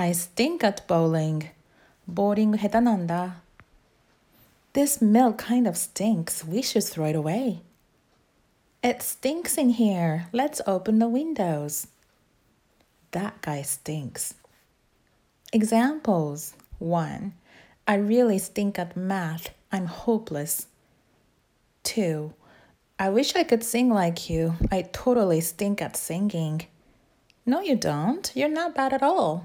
I stink at bowling. 보링 해단한다. This milk kind of stinks. We should throw it away. It stinks in here. Let's open the windows. That guy stinks. Examples 1. I really stink at math. I'm hopeless. 2. I wish I could sing like you. I totally stink at singing. No, you don't. You're not bad at all.